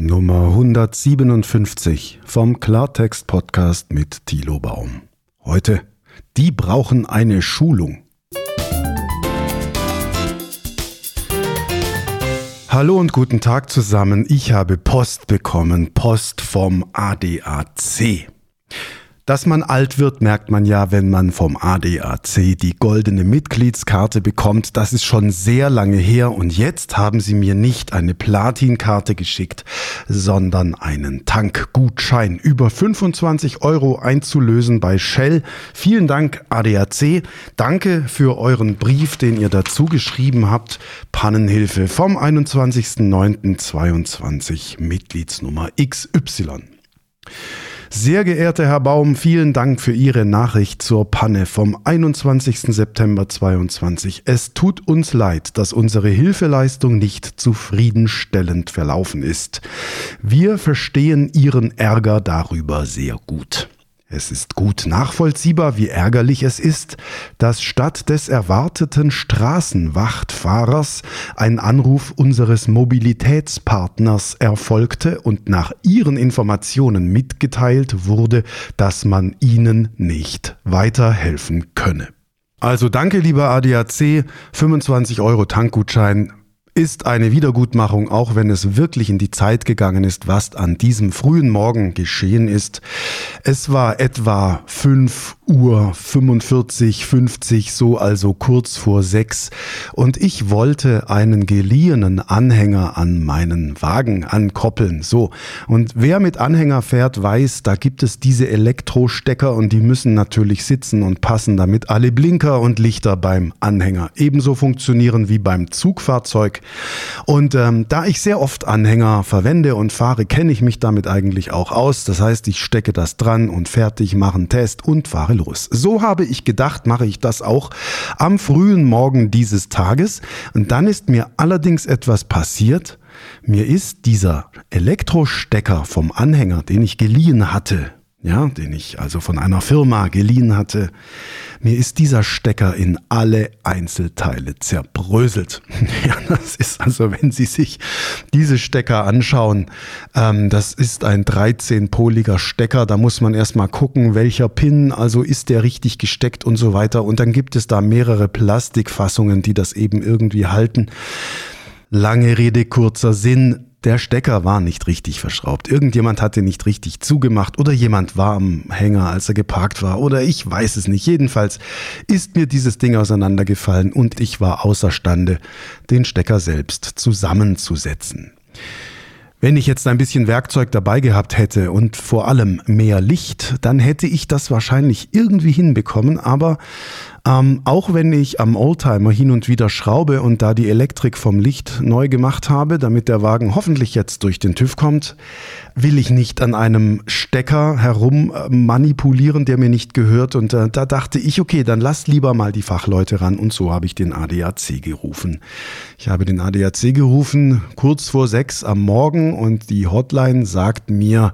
Nummer 157 vom Klartext Podcast mit Thilo Baum. Heute, die brauchen eine Schulung. Hallo und guten Tag zusammen. Ich habe Post bekommen, Post vom ADAC. Dass man alt wird, merkt man ja, wenn man vom ADAC die goldene Mitgliedskarte bekommt. Das ist schon sehr lange her und jetzt haben sie mir nicht eine Platinkarte geschickt, sondern einen Tankgutschein über 25 Euro einzulösen bei Shell. Vielen Dank ADAC. Danke für euren Brief, den ihr dazu geschrieben habt. Pannenhilfe vom 21.09.22 Mitgliedsnummer XY. Sehr geehrter Herr Baum, vielen Dank für Ihre Nachricht zur Panne vom 21. September 22. Es tut uns leid, dass unsere Hilfeleistung nicht zufriedenstellend verlaufen ist. Wir verstehen Ihren Ärger darüber sehr gut. Es ist gut nachvollziehbar, wie ärgerlich es ist, dass statt des erwarteten Straßenwachtfahrers ein Anruf unseres Mobilitätspartners erfolgte und nach ihren Informationen mitgeteilt wurde, dass man ihnen nicht weiterhelfen könne. Also danke, lieber ADAC, 25 Euro Tankgutschein ist eine Wiedergutmachung, auch wenn es wirklich in die Zeit gegangen ist, was an diesem frühen Morgen geschehen ist. Es war etwa 5 Uhr 45, 50, so also kurz vor sechs und ich wollte einen geliehenen Anhänger an meinen Wagen ankoppeln. So. Und wer mit Anhänger fährt, weiß, da gibt es diese Elektrostecker und die müssen natürlich sitzen und passen, damit alle Blinker und Lichter beim Anhänger ebenso funktionieren wie beim Zugfahrzeug. Und ähm, da ich sehr oft Anhänger verwende und fahre, kenne ich mich damit eigentlich auch aus. Das heißt, ich stecke das dran und fertig, mache einen Test und fahre los. So habe ich gedacht, mache ich das auch am frühen Morgen dieses Tages. Und dann ist mir allerdings etwas passiert. Mir ist dieser Elektrostecker vom Anhänger, den ich geliehen hatte, ja, den ich also von einer Firma geliehen hatte. Mir ist dieser Stecker in alle Einzelteile zerbröselt. Ja, das ist also, wenn Sie sich diese Stecker anschauen, ähm, das ist ein 13-poliger Stecker. Da muss man erstmal gucken, welcher Pin, also ist der richtig gesteckt und so weiter. Und dann gibt es da mehrere Plastikfassungen, die das eben irgendwie halten. Lange Rede, kurzer Sinn der Stecker war nicht richtig verschraubt. Irgendjemand hatte nicht richtig zugemacht oder jemand war am Hänger, als er geparkt war oder ich weiß es nicht. Jedenfalls ist mir dieses Ding auseinandergefallen und ich war außerstande, den Stecker selbst zusammenzusetzen. Wenn ich jetzt ein bisschen Werkzeug dabei gehabt hätte und vor allem mehr Licht, dann hätte ich das wahrscheinlich irgendwie hinbekommen, aber ähm, auch wenn ich am Oldtimer hin und wieder schraube und da die Elektrik vom Licht neu gemacht habe, damit der Wagen hoffentlich jetzt durch den TÜV kommt, will ich nicht an einem Stecker herum äh, manipulieren, der mir nicht gehört. Und äh, da dachte ich, okay, dann lass lieber mal die Fachleute ran. Und so habe ich den ADAC gerufen. Ich habe den ADAC gerufen kurz vor sechs am Morgen und die Hotline sagt mir,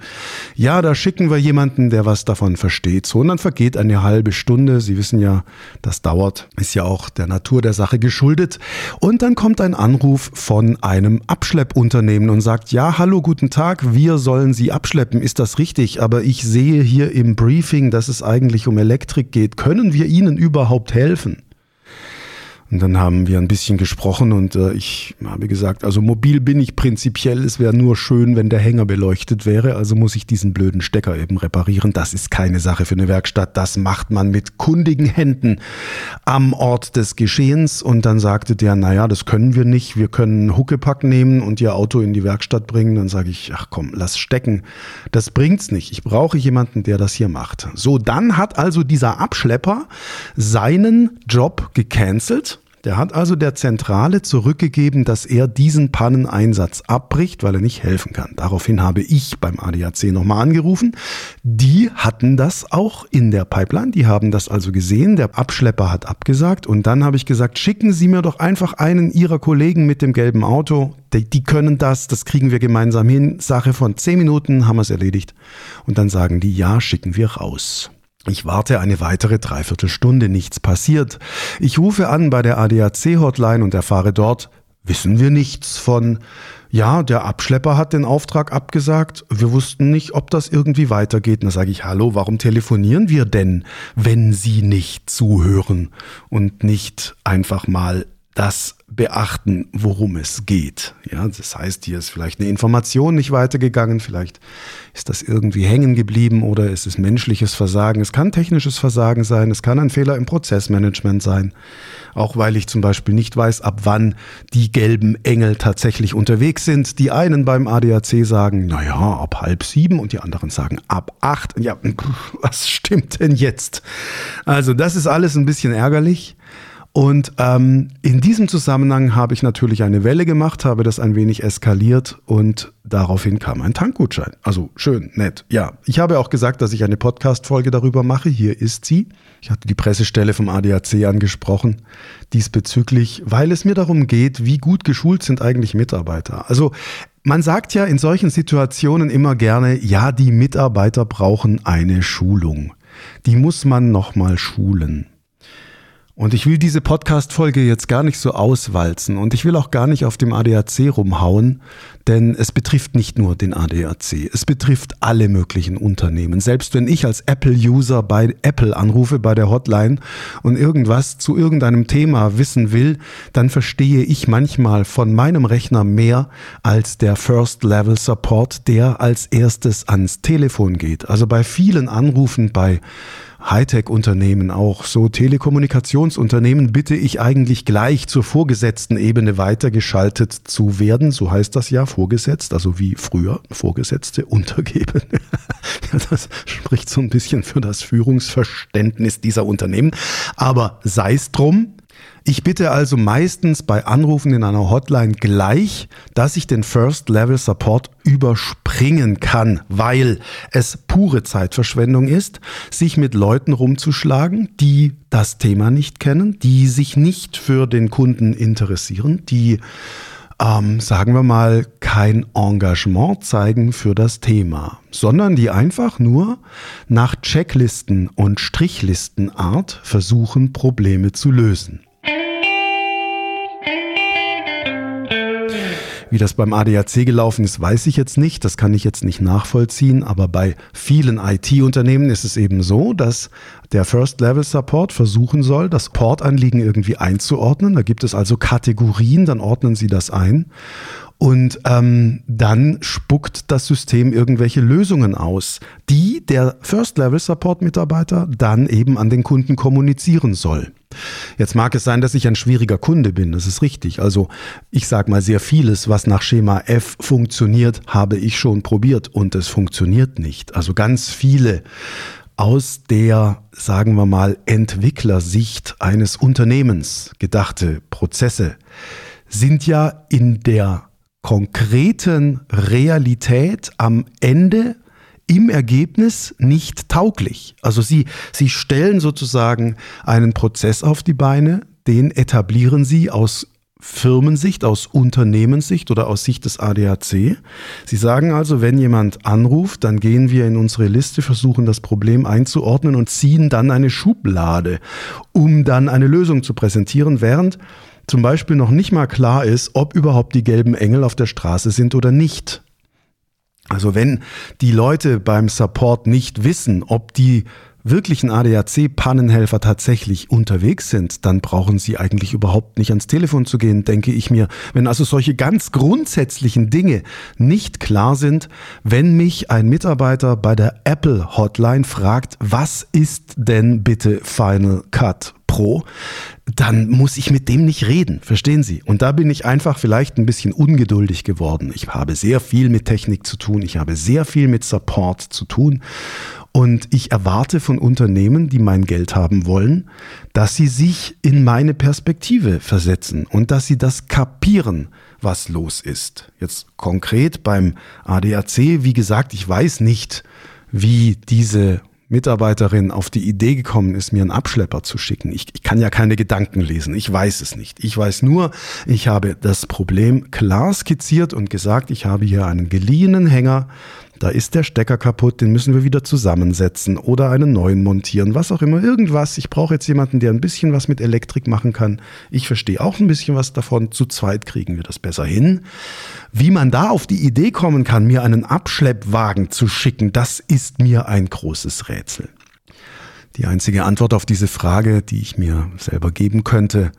ja, da schicken wir jemanden, der was davon versteht. So, und dann vergeht eine halbe Stunde. Sie wissen ja, das dauert, ist ja auch der Natur der Sache geschuldet. Und dann kommt ein Anruf von einem Abschleppunternehmen und sagt, ja, hallo, guten Tag, wir sollen Sie abschleppen. Ist das richtig? Aber ich sehe hier im Briefing, dass es eigentlich um Elektrik geht. Können wir Ihnen überhaupt helfen? Und dann haben wir ein bisschen gesprochen und äh, ich habe gesagt, also mobil bin ich prinzipiell, es wäre nur schön, wenn der Hänger beleuchtet wäre, also muss ich diesen blöden Stecker eben reparieren. Das ist keine Sache für eine Werkstatt, das macht man mit kundigen Händen am Ort des Geschehens. Und dann sagte der, naja, das können wir nicht, wir können Huckepack nehmen und ihr Auto in die Werkstatt bringen. Dann sage ich, ach komm, lass stecken, das bringt's nicht. Ich brauche jemanden, der das hier macht. So, dann hat also dieser Abschlepper seinen Job gecancelt der hat also der Zentrale zurückgegeben, dass er diesen Panneneinsatz abbricht, weil er nicht helfen kann. Daraufhin habe ich beim ADAC nochmal angerufen. Die hatten das auch in der Pipeline. Die haben das also gesehen. Der Abschlepper hat abgesagt. Und dann habe ich gesagt, schicken Sie mir doch einfach einen Ihrer Kollegen mit dem gelben Auto. Die, die können das. Das kriegen wir gemeinsam hin. Sache von zehn Minuten haben wir es erledigt. Und dann sagen die, ja, schicken wir raus. Ich warte eine weitere Dreiviertelstunde, nichts passiert. Ich rufe an bei der ADAC-Hotline und erfahre dort, wissen wir nichts von. ja, der Abschlepper hat den Auftrag abgesagt. Wir wussten nicht, ob das irgendwie weitergeht. Und da sage ich, hallo, warum telefonieren wir denn, wenn Sie nicht zuhören und nicht einfach mal das beachten, worum es geht. Ja, das heißt, hier ist vielleicht eine Information nicht weitergegangen, vielleicht ist das irgendwie hängen geblieben oder ist es menschliches Versagen. Es kann technisches Versagen sein, es kann ein Fehler im Prozessmanagement sein. Auch weil ich zum Beispiel nicht weiß, ab wann die gelben Engel tatsächlich unterwegs sind. Die einen beim ADAC sagen, naja, ab halb sieben und die anderen sagen ab acht. Ja, was stimmt denn jetzt? Also das ist alles ein bisschen ärgerlich. Und ähm, in diesem Zusammenhang habe ich natürlich eine Welle gemacht, habe das ein wenig eskaliert und daraufhin kam ein Tankgutschein. Also schön, nett. Ja, ich habe auch gesagt, dass ich eine Podcast-Folge darüber mache. Hier ist sie. Ich hatte die Pressestelle vom ADAC angesprochen diesbezüglich, weil es mir darum geht, wie gut geschult sind eigentlich Mitarbeiter. Also man sagt ja in solchen Situationen immer gerne, ja, die Mitarbeiter brauchen eine Schulung. Die muss man nochmal schulen. Und ich will diese Podcast-Folge jetzt gar nicht so auswalzen und ich will auch gar nicht auf dem ADAC rumhauen, denn es betrifft nicht nur den ADAC, es betrifft alle möglichen Unternehmen. Selbst wenn ich als Apple-User bei Apple anrufe bei der Hotline und irgendwas zu irgendeinem Thema wissen will, dann verstehe ich manchmal von meinem Rechner mehr als der First-Level-Support, der als erstes ans Telefon geht. Also bei vielen Anrufen bei Hightech-Unternehmen, auch so Telekommunikationsunternehmen, bitte ich eigentlich gleich zur vorgesetzten Ebene weitergeschaltet zu werden. So heißt das ja, vorgesetzt, also wie früher, Vorgesetzte untergeben. das spricht so ein bisschen für das Führungsverständnis dieser Unternehmen. Aber sei es drum, ich bitte also meistens bei Anrufen in einer Hotline gleich, dass ich den First Level Support überspringen kann, weil es pure Zeitverschwendung ist, sich mit Leuten rumzuschlagen, die das Thema nicht kennen, die sich nicht für den Kunden interessieren, die ähm, sagen wir mal, kein Engagement zeigen für das Thema, sondern die einfach nur nach Checklisten und Strichlistenart versuchen, Probleme zu lösen. Wie das beim ADAC gelaufen ist, weiß ich jetzt nicht. Das kann ich jetzt nicht nachvollziehen. Aber bei vielen IT-Unternehmen ist es eben so, dass der First-Level-Support versuchen soll, das Portanliegen irgendwie einzuordnen. Da gibt es also Kategorien, dann ordnen sie das ein. Und ähm, dann spuckt das System irgendwelche Lösungen aus, die der First-Level-Support-Mitarbeiter dann eben an den Kunden kommunizieren soll. Jetzt mag es sein, dass ich ein schwieriger Kunde bin, das ist richtig. Also ich sage mal, sehr vieles, was nach Schema F funktioniert, habe ich schon probiert und es funktioniert nicht. Also ganz viele aus der, sagen wir mal, Entwicklersicht eines Unternehmens gedachte Prozesse sind ja in der konkreten Realität am Ende im Ergebnis nicht tauglich. Also sie, sie stellen sozusagen einen Prozess auf die Beine, den etablieren sie aus Firmensicht, aus Unternehmenssicht oder aus Sicht des ADAC. Sie sagen also, wenn jemand anruft, dann gehen wir in unsere Liste, versuchen das Problem einzuordnen und ziehen dann eine Schublade, um dann eine Lösung zu präsentieren, während zum Beispiel noch nicht mal klar ist, ob überhaupt die gelben Engel auf der Straße sind oder nicht. Also wenn die Leute beim Support nicht wissen, ob die wirklichen ADAC-Pannenhelfer tatsächlich unterwegs sind, dann brauchen sie eigentlich überhaupt nicht ans Telefon zu gehen, denke ich mir. Wenn also solche ganz grundsätzlichen Dinge nicht klar sind, wenn mich ein Mitarbeiter bei der Apple Hotline fragt, was ist denn bitte Final Cut Pro, dann muss ich mit dem nicht reden, verstehen Sie? Und da bin ich einfach vielleicht ein bisschen ungeduldig geworden. Ich habe sehr viel mit Technik zu tun, ich habe sehr viel mit Support zu tun und ich erwarte von Unternehmen, die mein Geld haben wollen, dass sie sich in meine Perspektive versetzen und dass sie das kapieren, was los ist. Jetzt konkret beim ADAC, wie gesagt, ich weiß nicht, wie diese Mitarbeiterin auf die Idee gekommen ist, mir einen Abschlepper zu schicken. Ich, ich, kann ja keine Gedanken lesen. Ich weiß es nicht. Ich weiß nur, ich habe das Problem klar skizziert und gesagt, ich habe hier einen geliehenen Hänger, da ist der Stecker kaputt, den müssen wir wieder zusammensetzen oder einen neuen montieren, was auch immer, irgendwas. Ich brauche jetzt jemanden, der ein bisschen was mit Elektrik machen kann. Ich verstehe auch ein bisschen was davon. Zu zweit kriegen wir das besser hin. Wie man da auf die Idee kommen kann, mir einen Abschleppwagen zu schicken, das ist mir ein großes Rätsel. Die einzige Antwort auf diese Frage, die ich mir selber geben könnte,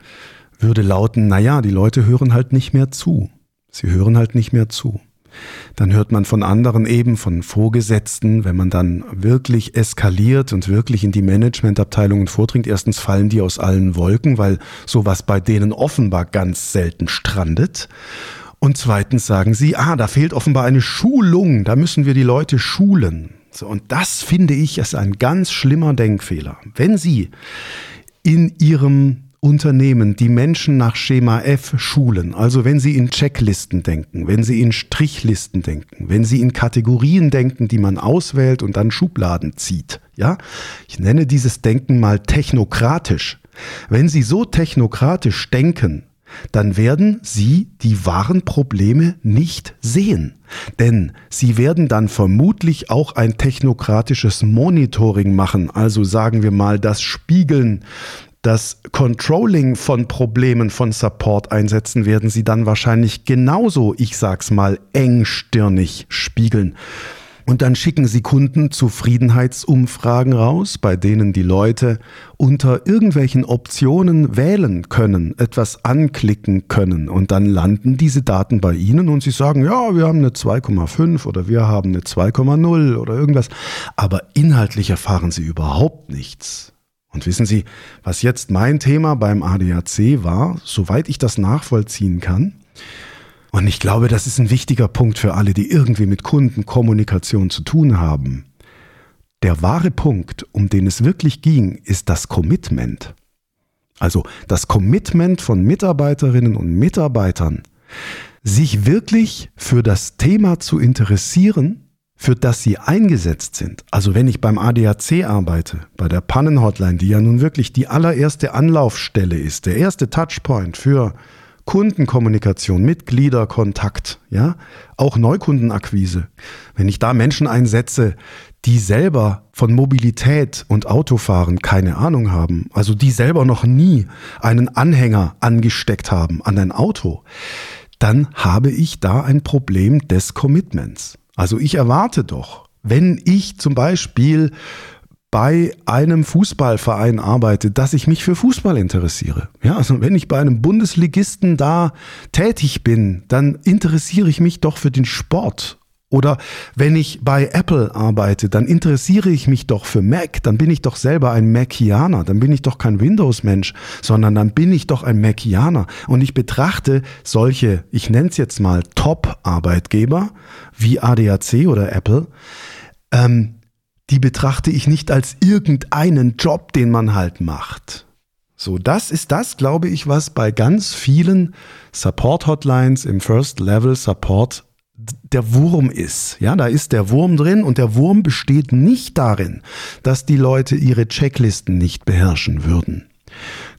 würde lauten, naja, die Leute hören halt nicht mehr zu. Sie hören halt nicht mehr zu. Dann hört man von anderen eben, von Vorgesetzten, wenn man dann wirklich eskaliert und wirklich in die Managementabteilungen vordringt. Erstens fallen die aus allen Wolken, weil sowas bei denen offenbar ganz selten strandet. Und zweitens sagen sie, ah, da fehlt offenbar eine Schulung, da müssen wir die Leute schulen. So, und das finde ich ist ein ganz schlimmer Denkfehler. Wenn Sie in Ihrem Unternehmen die Menschen nach Schema F schulen, also wenn sie in Checklisten denken, wenn sie in Strichlisten denken, wenn sie in Kategorien denken, die man auswählt und dann Schubladen zieht, ja? Ich nenne dieses Denken mal technokratisch. Wenn sie so technokratisch denken, dann werden sie die wahren Probleme nicht sehen. Denn sie werden dann vermutlich auch ein technokratisches Monitoring machen, also sagen wir mal das Spiegeln das Controlling von Problemen von Support einsetzen, werden sie dann wahrscheinlich genauso, ich sag's mal, engstirnig spiegeln. Und dann schicken sie Kundenzufriedenheitsumfragen raus, bei denen die Leute unter irgendwelchen Optionen wählen können, etwas anklicken können. Und dann landen diese Daten bei ihnen und sie sagen, ja, wir haben eine 2,5 oder wir haben eine 2,0 oder irgendwas. Aber inhaltlich erfahren sie überhaupt nichts. Und wissen Sie, was jetzt mein Thema beim ADAC war, soweit ich das nachvollziehen kann? Und ich glaube, das ist ein wichtiger Punkt für alle, die irgendwie mit Kundenkommunikation zu tun haben. Der wahre Punkt, um den es wirklich ging, ist das Commitment. Also das Commitment von Mitarbeiterinnen und Mitarbeitern, sich wirklich für das Thema zu interessieren für das sie eingesetzt sind. Also wenn ich beim ADAC arbeite, bei der Pannenhotline, die ja nun wirklich die allererste Anlaufstelle ist, der erste Touchpoint für Kundenkommunikation, Mitgliederkontakt, ja, auch Neukundenakquise. Wenn ich da Menschen einsetze, die selber von Mobilität und Autofahren keine Ahnung haben, also die selber noch nie einen Anhänger angesteckt haben an ein Auto, dann habe ich da ein Problem des Commitments. Also ich erwarte doch, wenn ich zum Beispiel bei einem Fußballverein arbeite, dass ich mich für Fußball interessiere. Ja, also wenn ich bei einem Bundesligisten da tätig bin, dann interessiere ich mich doch für den Sport oder wenn ich bei Apple arbeite, dann interessiere ich mich doch für Mac, dann bin ich doch selber ein Macianer, dann bin ich doch kein Windows-Mensch, sondern dann bin ich doch ein Macianer. Und ich betrachte solche, ich nenne es jetzt mal Top-Arbeitgeber wie ADAC oder Apple, ähm, die betrachte ich nicht als irgendeinen Job, den man halt macht. So, das ist das, glaube ich, was bei ganz vielen Support-Hotlines im First-Level-Support der Wurm ist. Ja, da ist der Wurm drin und der Wurm besteht nicht darin, dass die Leute ihre Checklisten nicht beherrschen würden.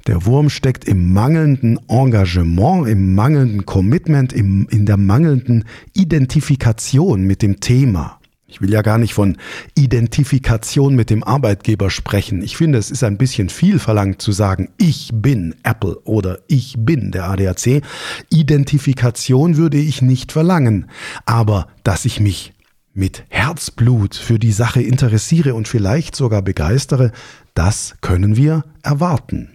Der Wurm steckt im mangelnden Engagement, im mangelnden Commitment, im, in der mangelnden Identifikation mit dem Thema. Ich will ja gar nicht von Identifikation mit dem Arbeitgeber sprechen. Ich finde, es ist ein bisschen viel verlangt zu sagen, ich bin Apple oder ich bin der ADAC. Identifikation würde ich nicht verlangen. Aber dass ich mich mit Herzblut für die Sache interessiere und vielleicht sogar begeistere, das können wir erwarten.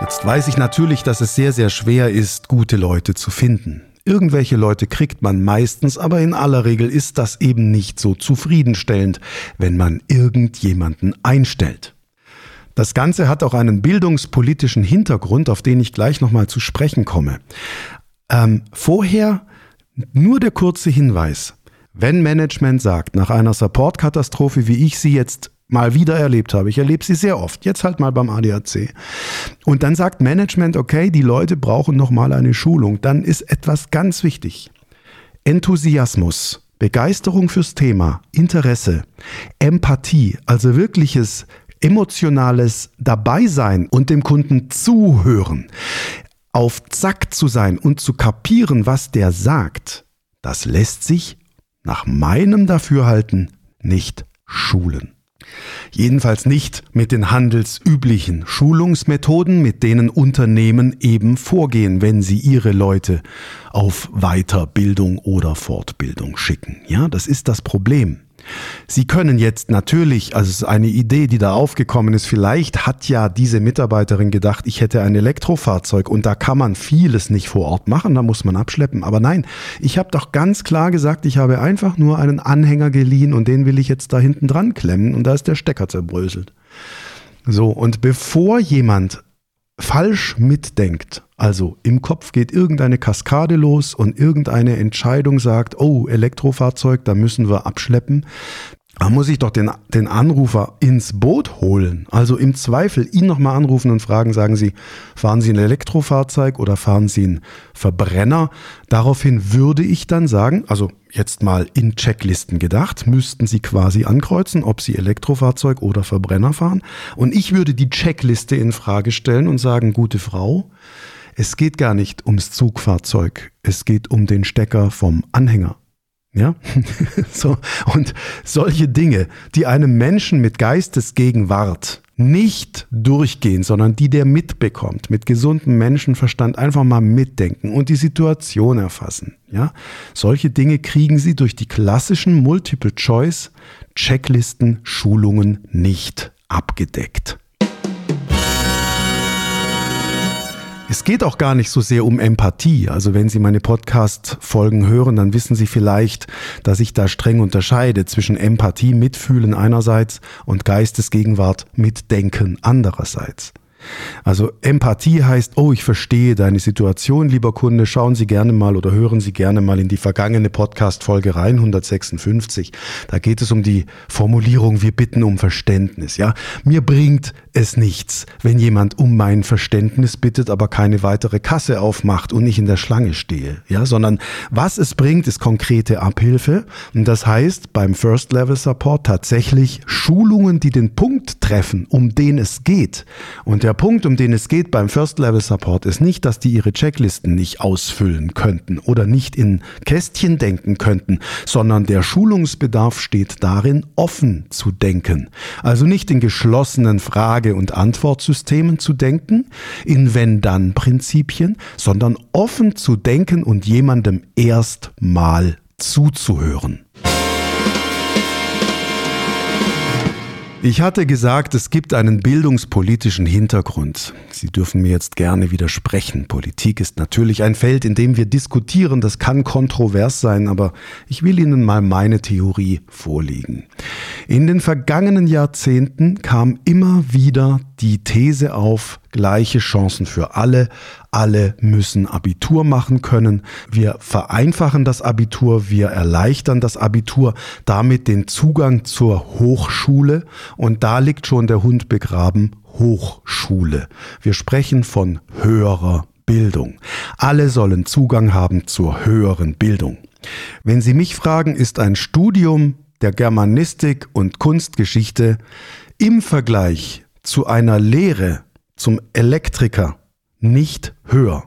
Jetzt weiß ich natürlich, dass es sehr, sehr schwer ist, gute Leute zu finden. Irgendwelche Leute kriegt man meistens, aber in aller Regel ist das eben nicht so zufriedenstellend, wenn man irgendjemanden einstellt. Das Ganze hat auch einen bildungspolitischen Hintergrund, auf den ich gleich nochmal zu sprechen komme. Ähm, vorher nur der kurze Hinweis. Wenn Management sagt, nach einer Supportkatastrophe, wie ich sie jetzt mal wieder erlebt habe. Ich erlebe sie sehr oft, jetzt halt mal beim ADAC. Und dann sagt Management, okay, die Leute brauchen noch mal eine Schulung. Dann ist etwas ganz wichtig. Enthusiasmus, Begeisterung fürs Thema, Interesse, Empathie, also wirkliches emotionales Dabeisein und dem Kunden zuhören. auf Zack zu sein und zu kapieren, was der sagt, das lässt sich nach meinem Dafürhalten nicht schulen. Jedenfalls nicht mit den handelsüblichen Schulungsmethoden, mit denen Unternehmen eben vorgehen, wenn sie ihre Leute auf Weiterbildung oder Fortbildung schicken. Ja, das ist das Problem. Sie können jetzt natürlich, also es ist eine Idee, die da aufgekommen ist, vielleicht hat ja diese Mitarbeiterin gedacht, ich hätte ein Elektrofahrzeug und da kann man vieles nicht vor Ort machen, da muss man abschleppen. Aber nein, ich habe doch ganz klar gesagt, ich habe einfach nur einen Anhänger geliehen und den will ich jetzt da hinten dran klemmen und da ist der Stecker zerbröselt. So, und bevor jemand falsch mitdenkt, also im Kopf geht irgendeine Kaskade los und irgendeine Entscheidung sagt, oh, Elektrofahrzeug, da müssen wir abschleppen, da muss ich doch den, den Anrufer ins Boot holen. Also im Zweifel ihn nochmal anrufen und fragen, sagen Sie, fahren Sie ein Elektrofahrzeug oder fahren Sie einen Verbrenner? Daraufhin würde ich dann sagen, also jetzt mal in Checklisten gedacht, müssten Sie quasi ankreuzen, ob Sie Elektrofahrzeug oder Verbrenner fahren. Und ich würde die Checkliste in Frage stellen und sagen, gute Frau, es geht gar nicht ums Zugfahrzeug, es geht um den Stecker vom Anhänger. Ja, so. Und solche Dinge, die einem Menschen mit Geistesgegenwart nicht durchgehen, sondern die der mitbekommt, mit gesundem Menschenverstand einfach mal mitdenken und die Situation erfassen. Ja, solche Dinge kriegen Sie durch die klassischen Multiple Choice Checklisten Schulungen nicht abgedeckt. Es geht auch gar nicht so sehr um Empathie. Also wenn Sie meine Podcast-Folgen hören, dann wissen Sie vielleicht, dass ich da streng unterscheide zwischen Empathie, Mitfühlen einerseits und Geistesgegenwart, Mitdenken andererseits. Also Empathie heißt, oh, ich verstehe deine Situation, lieber Kunde, schauen Sie gerne mal oder hören Sie gerne mal in die vergangene Podcast-Folge rein, 156. Da geht es um die Formulierung, wir bitten um Verständnis. Ja, mir bringt es nichts, wenn jemand um mein Verständnis bittet, aber keine weitere Kasse aufmacht und ich in der Schlange stehe. Ja, sondern was es bringt, ist konkrete Abhilfe. Und das heißt beim First Level Support tatsächlich Schulungen, die den Punkt treffen, um den es geht. Und der Punkt, um den es geht beim First Level Support, ist nicht, dass die ihre Checklisten nicht ausfüllen könnten oder nicht in Kästchen denken könnten, sondern der Schulungsbedarf steht darin, offen zu denken. Also nicht in geschlossenen Frage- und Antwortsystemen zu denken, in Wenn-Dann-Prinzipien, sondern offen zu denken und jemandem erst mal zuzuhören. Ich hatte gesagt, es gibt einen bildungspolitischen Hintergrund. Sie dürfen mir jetzt gerne widersprechen. Politik ist natürlich ein Feld, in dem wir diskutieren. Das kann kontrovers sein, aber ich will Ihnen mal meine Theorie vorlegen. In den vergangenen Jahrzehnten kam immer wieder die These auf, gleiche Chancen für alle, alle müssen Abitur machen können. Wir vereinfachen das Abitur, wir erleichtern das Abitur, damit den Zugang zur Hochschule und da liegt schon der Hund begraben, Hochschule. Wir sprechen von höherer Bildung. Alle sollen Zugang haben zur höheren Bildung. Wenn Sie mich fragen, ist ein Studium der Germanistik und Kunstgeschichte im Vergleich zu einer Lehre zum Elektriker nicht höher.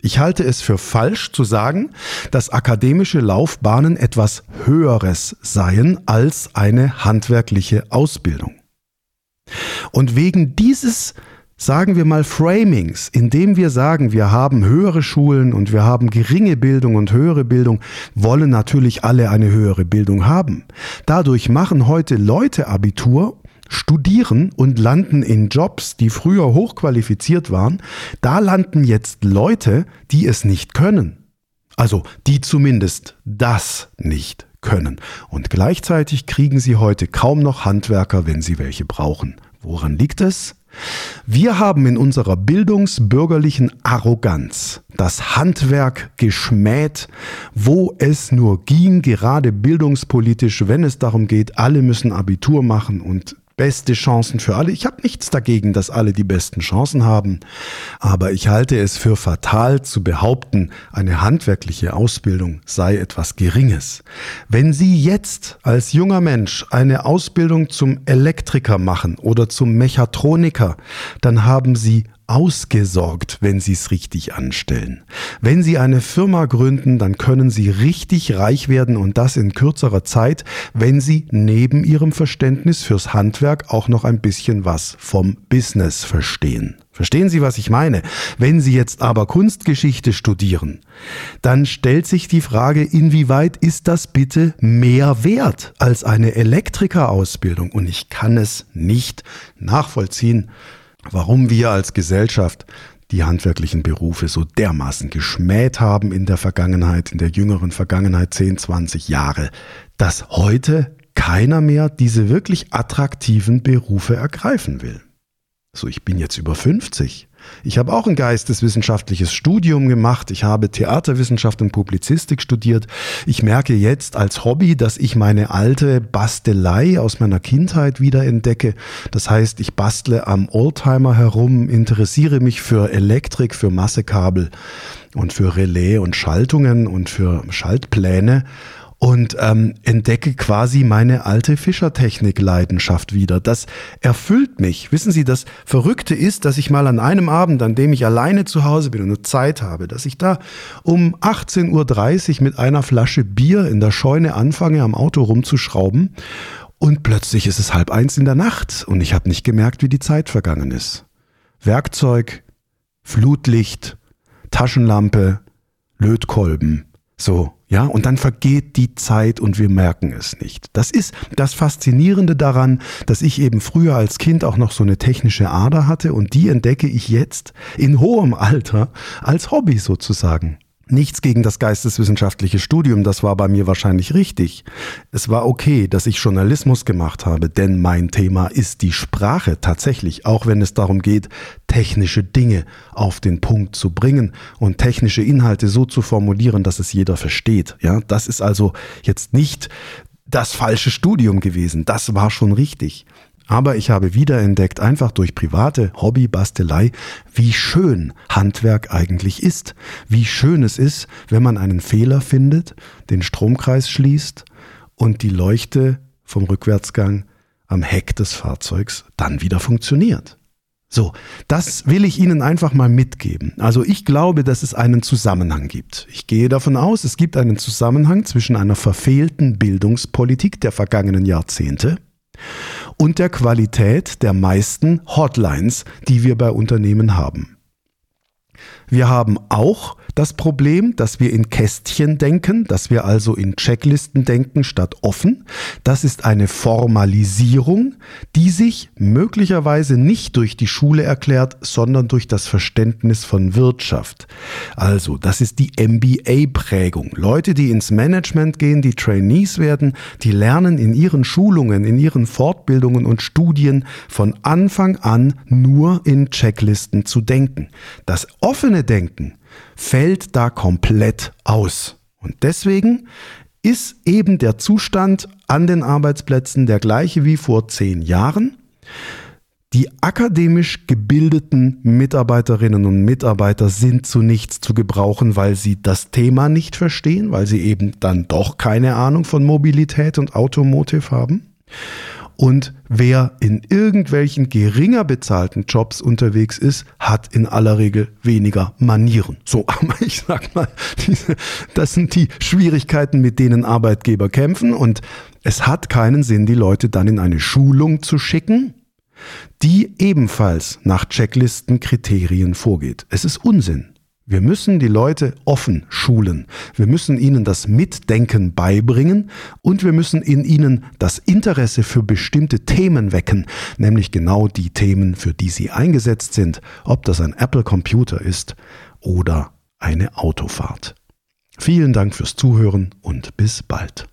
Ich halte es für falsch zu sagen, dass akademische Laufbahnen etwas Höheres seien als eine handwerkliche Ausbildung. Und wegen dieses sagen wir mal, Framings, indem wir sagen, wir haben höhere Schulen und wir haben geringe Bildung und höhere Bildung, wollen natürlich alle eine höhere Bildung haben. Dadurch machen heute Leute Abitur, studieren und landen in Jobs, die früher hochqualifiziert waren. Da landen jetzt Leute, die es nicht können. Also die zumindest das nicht können. Und gleichzeitig kriegen sie heute kaum noch Handwerker, wenn sie welche brauchen. Woran liegt es? Wir haben in unserer bildungsbürgerlichen Arroganz das Handwerk geschmäht, wo es nur ging, gerade bildungspolitisch, wenn es darum geht, alle müssen Abitur machen und beste Chancen für alle. Ich habe nichts dagegen, dass alle die besten Chancen haben, aber ich halte es für fatal zu behaupten, eine handwerkliche Ausbildung sei etwas Geringes. Wenn Sie jetzt als junger Mensch eine Ausbildung zum Elektriker machen oder zum Mechatroniker, dann haben Sie ausgesorgt, wenn Sie es richtig anstellen. Wenn Sie eine Firma gründen, dann können Sie richtig reich werden und das in kürzerer Zeit, wenn Sie neben Ihrem Verständnis fürs Handwerk auch noch ein bisschen was vom Business verstehen. Verstehen Sie, was ich meine? Wenn Sie jetzt aber Kunstgeschichte studieren, dann stellt sich die Frage, inwieweit ist das bitte mehr wert als eine Elektrikerausbildung? Und ich kann es nicht nachvollziehen, warum wir als Gesellschaft die handwerklichen Berufe so dermaßen geschmäht haben in der Vergangenheit, in der jüngeren Vergangenheit 10, 20 Jahre, dass heute keiner mehr diese wirklich attraktiven Berufe ergreifen will. So, ich bin jetzt über 50. Ich habe auch ein geisteswissenschaftliches Studium gemacht. Ich habe Theaterwissenschaft und Publizistik studiert. Ich merke jetzt als Hobby, dass ich meine alte Bastelei aus meiner Kindheit wieder entdecke. Das heißt, ich bastle am Oldtimer herum, interessiere mich für Elektrik, für Massekabel und für Relais und Schaltungen und für Schaltpläne und ähm, entdecke quasi meine alte Fischertechnik-Leidenschaft wieder. Das erfüllt mich. Wissen Sie, das Verrückte ist, dass ich mal an einem Abend, an dem ich alleine zu Hause bin und nur Zeit habe, dass ich da um 18.30 Uhr mit einer Flasche Bier in der Scheune anfange, am Auto rumzuschrauben und plötzlich ist es halb eins in der Nacht und ich habe nicht gemerkt, wie die Zeit vergangen ist. Werkzeug, Flutlicht, Taschenlampe, Lötkolben, so, ja, und dann vergeht die Zeit und wir merken es nicht. Das ist das Faszinierende daran, dass ich eben früher als Kind auch noch so eine technische Ader hatte und die entdecke ich jetzt in hohem Alter als Hobby sozusagen. Nichts gegen das geisteswissenschaftliche Studium, das war bei mir wahrscheinlich richtig. Es war okay, dass ich Journalismus gemacht habe, denn mein Thema ist die Sprache tatsächlich, auch wenn es darum geht, technische Dinge auf den Punkt zu bringen und technische Inhalte so zu formulieren, dass es jeder versteht. Ja, das ist also jetzt nicht das falsche Studium gewesen. Das war schon richtig. Aber ich habe wiederentdeckt, einfach durch private Hobbybastelei, wie schön Handwerk eigentlich ist. Wie schön es ist, wenn man einen Fehler findet, den Stromkreis schließt und die Leuchte vom Rückwärtsgang am Heck des Fahrzeugs dann wieder funktioniert. So, das will ich Ihnen einfach mal mitgeben. Also ich glaube, dass es einen Zusammenhang gibt. Ich gehe davon aus, es gibt einen Zusammenhang zwischen einer verfehlten Bildungspolitik der vergangenen Jahrzehnte und der Qualität der meisten Hotlines, die wir bei Unternehmen haben. Wir haben auch das Problem, dass wir in Kästchen denken, dass wir also in Checklisten denken statt offen. Das ist eine Formalisierung, die sich möglicherweise nicht durch die Schule erklärt, sondern durch das Verständnis von Wirtschaft. Also, das ist die MBA-Prägung. Leute, die ins Management gehen, die Trainees werden, die lernen in ihren Schulungen, in ihren Fortbildungen und Studien von Anfang an nur in Checklisten zu denken. Das offene Denken fällt da komplett aus. Und deswegen ist eben der Zustand an den Arbeitsplätzen der gleiche wie vor zehn Jahren. Die akademisch gebildeten Mitarbeiterinnen und Mitarbeiter sind zu nichts zu gebrauchen, weil sie das Thema nicht verstehen, weil sie eben dann doch keine Ahnung von Mobilität und Automotive haben. Und wer in irgendwelchen geringer bezahlten Jobs unterwegs ist, hat in aller Regel weniger Manieren. So, aber ich sag mal, diese, das sind die Schwierigkeiten, mit denen Arbeitgeber kämpfen. Und es hat keinen Sinn, die Leute dann in eine Schulung zu schicken, die ebenfalls nach Checklisten-Kriterien vorgeht. Es ist Unsinn. Wir müssen die Leute offen schulen. Wir müssen ihnen das Mitdenken beibringen und wir müssen in ihnen das Interesse für bestimmte Themen wecken, nämlich genau die Themen, für die sie eingesetzt sind, ob das ein Apple Computer ist oder eine Autofahrt. Vielen Dank fürs Zuhören und bis bald.